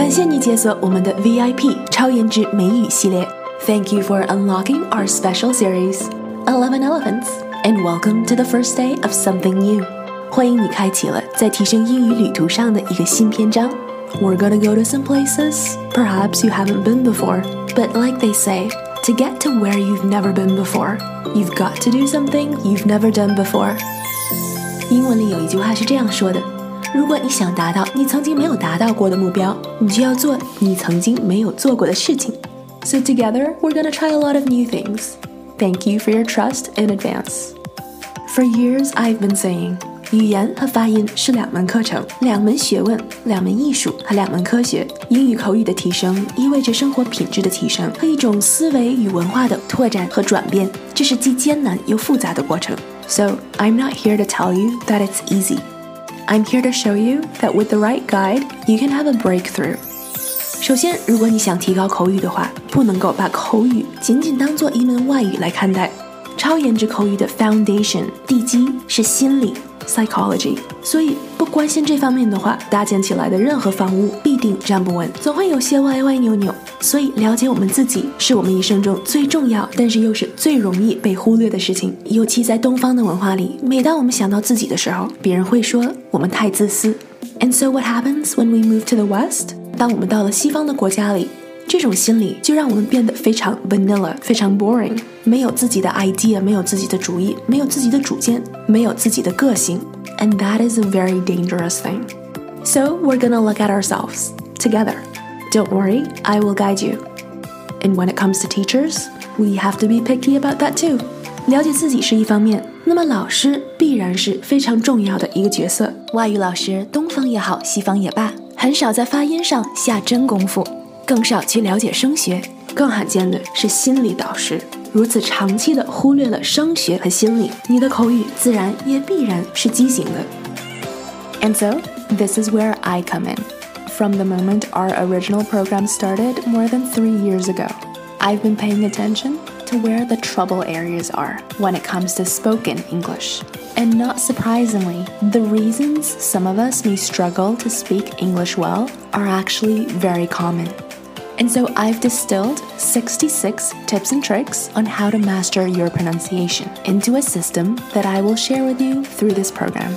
感谢你解锁我们的 VIP 超颜值美语系列。Thank you for unlocking our special series, Eleven Elephants, and welcome to the first day of something new. 欢迎你开启了在提升英语旅途上的一个新篇章。We're gonna go to some places perhaps you haven't been before, but like they say, to get to where you've never been before, you've got to do something you've never done before. 英文里有一句话是这样说的。 如果你想达到你曾经没有达到过的目标，你就要做你曾经没有做过的事情。So together, we're gonna try a lot of new things. Thank you for your trust in advance. For years, I've been saying, 语言和发音是两门课程，两门学问，两门艺术和两门科学。英语口语的提升意味着生活品质的提升和一种思维与文化的拓展和转变，这是既艰难又复杂的过程。So I'm not here to tell you that it's easy. I'm here to show you that with the right guide, you can have a breakthrough. 首先，如果你想提高口语的话，不能够把口语仅仅当做一门外语来看待。 超颜值口语的 foundation 地基是心理 psychology，所以不关心这方面的话，搭建起来的任何房屋必定站不稳，总会有些歪歪扭扭。所以，了解我们自己是我们一生中最重要，但是又是最容易被忽略的事情。尤其在东方的文化里，每当我们想到自己的时候，别人会说我们太自私。And so what happens when we move to the West？当我们到了西方的国家里，这种心理就让我们变得非常 vanilla，非常 boring，没有自己的 idea，没有自己的主意，没有自己的主见，没有自己的个性。And that is a very dangerous thing. So we're gonna look at ourselves together. Don't worry, I will guide you. And when it comes to teachers, we have to be picky about that too. 了解自己是一方面，那么老师必然是非常重要的一个角色。外语老师，东方也好，西方也罢，很少在发音上下真功夫， 更少去了解声学，更罕见的是心理导师。如此长期的忽略了声学和心理，你的口语自然也必然是畸形的。And so this is where I come in. From the moment our original program started more than three years ago, I've been paying attention to where the trouble areas are when it comes to spoken English. And not surprisingly, the reasons some of us may struggle to speak English well are actually very common. And so I've distilled 66 tips and tricks on how to master your pronunciation into a system that I will share with you through this program.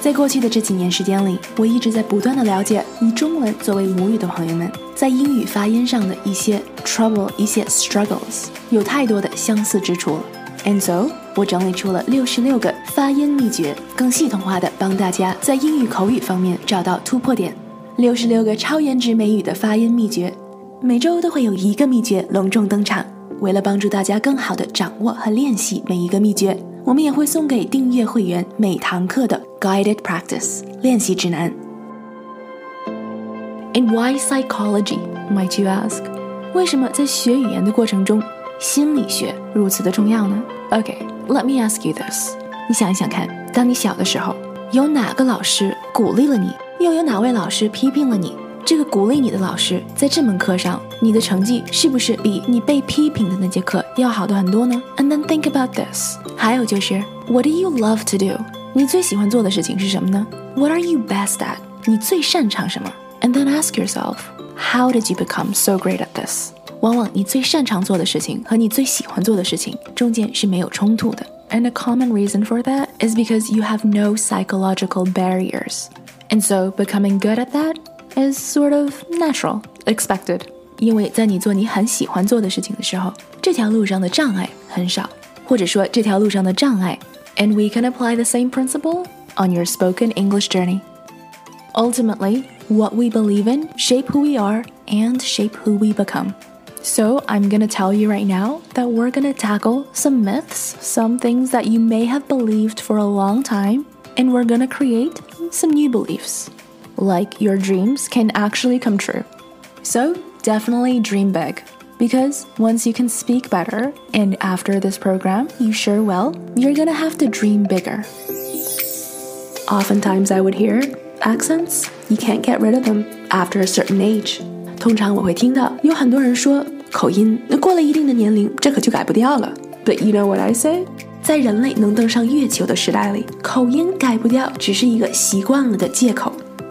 在过去的这几年时间里，我一直在不断的了解以中文作为母语的朋友们在英语发音上的一些 trouble、一些 struggles，有太多的相似之处了。And so，我整理出了六十六个发音秘诀，更系统化的帮大家在英语口语方面找到突破点。六十六个超颜值美语的发音秘诀， 每周都会有一个秘诀隆重登场。为了帮助大家更好的掌握和练习每一个秘诀。我们也会送给订阅会员每堂课的 guided practice 练习指南。And why psychology, might you ask？为什么在学语言的过程中，心理学如此的重要呢？Okay, let me ask you this。你想一想看，当你小的时候，有哪个老师鼓励了你，又有哪位老师批评了你？这个鼓励你的老师在这门课上，你的成绩是不是比你被批评的那节课要好的很多呢？And then think about this。还有就是，What do you love to do？你最喜欢做的事情是什么呢？What are you best at？你最擅长什么？And then ask yourself，How did you become so great at this？往往你最擅长做的事情和你最喜欢做的事情中间是没有冲突的。And a common reason for that is because you have no psychological barriers. And so becoming good at that is sort of natural, expected. 因为在你做你很喜欢做的事情的时候，这条路上的障碍很少，或者说这条路上的障碍。And we can apply the same principle on your spoken English journey. Ultimately, what we believe in shape who we are and shape who we become. So, I'm gonna tell you right now that we're gonna tackle some myths, some things that you may have believed for a long time, and we're gonna create some new beliefs like your dreams can actually come true. So, definitely dream big. Because once you can speak better, and after this program, you sure will, you're gonna have to dream bigger. Oftentimes, I would hear accents, you can't get rid of them after a certain age. 通常我会听到有很多人说口音，那过了一定的年龄，这可就改不掉了。But you know what I say? 在人类能登上月球的时代里，口音改不掉，只是一个习惯了的借口。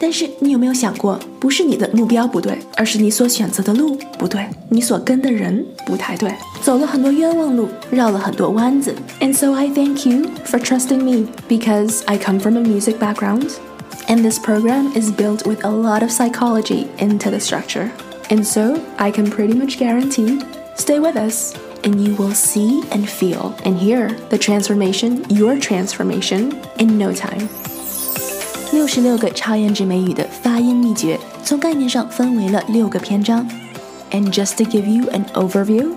但是你有没有想过，不是你的目标不对，而是你所选择的路不对，你所跟的人不太对，走了很多冤枉路，绕了很多弯子。And so I thank you for trusting me because I come from a music background. And this program is built with a lot of psychology into the structure. And so I can pretty much guarantee stay with us and you will see and feel and hear the transformation, your transformation, in no time. 六十六个超颜值美语的发音秘诀，从概念上分为了六个篇章。And just to give you an overview,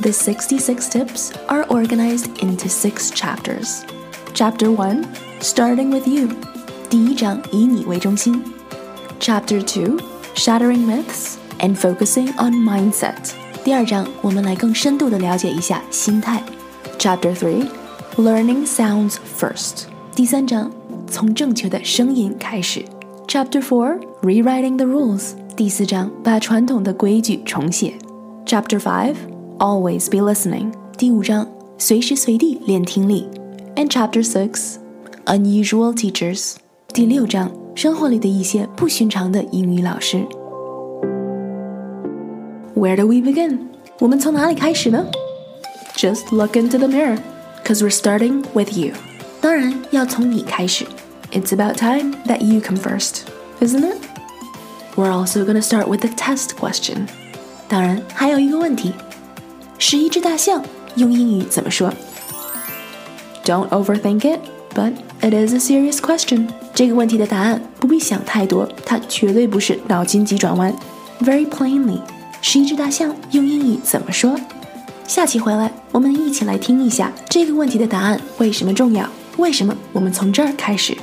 the 66 tips are organized into six chapters. Chapter 1 Starting with You. 第一章以你为中心. Chapter 2 Shattering Myths and Focusing on Mindset. 第二章，我们来更深度的了解一下心态。Chapter Three, Learning Sounds First。第三章， 从正确的声音开始。Chapter Four, Rewriting the Rules。第四章，把传统的规矩重写。Chapter Five, Always Be Listening。第五章，随时随地练听力。And Chapter Six, Unusual Teachers。第六章，生活里的一些不寻常的英语老师。where do we begin? 我们从哪里开始呢？Just look into the mirror, cause we're starting with you. 当然要从你开始。 It's about time that you come first, isn't it? We're also gonna start with the test question. 当然还有一个问题，十一只大象用英语怎么说？Don't overthink it, but it is a serious question. 这个问题的答案不必想太多，它绝对不是脑筋急转弯。Very plainly. 十一只大象用英语怎么说？下期回来，我们一起来听一下这个问题的答案为什么重要？为什么我们从这儿开始？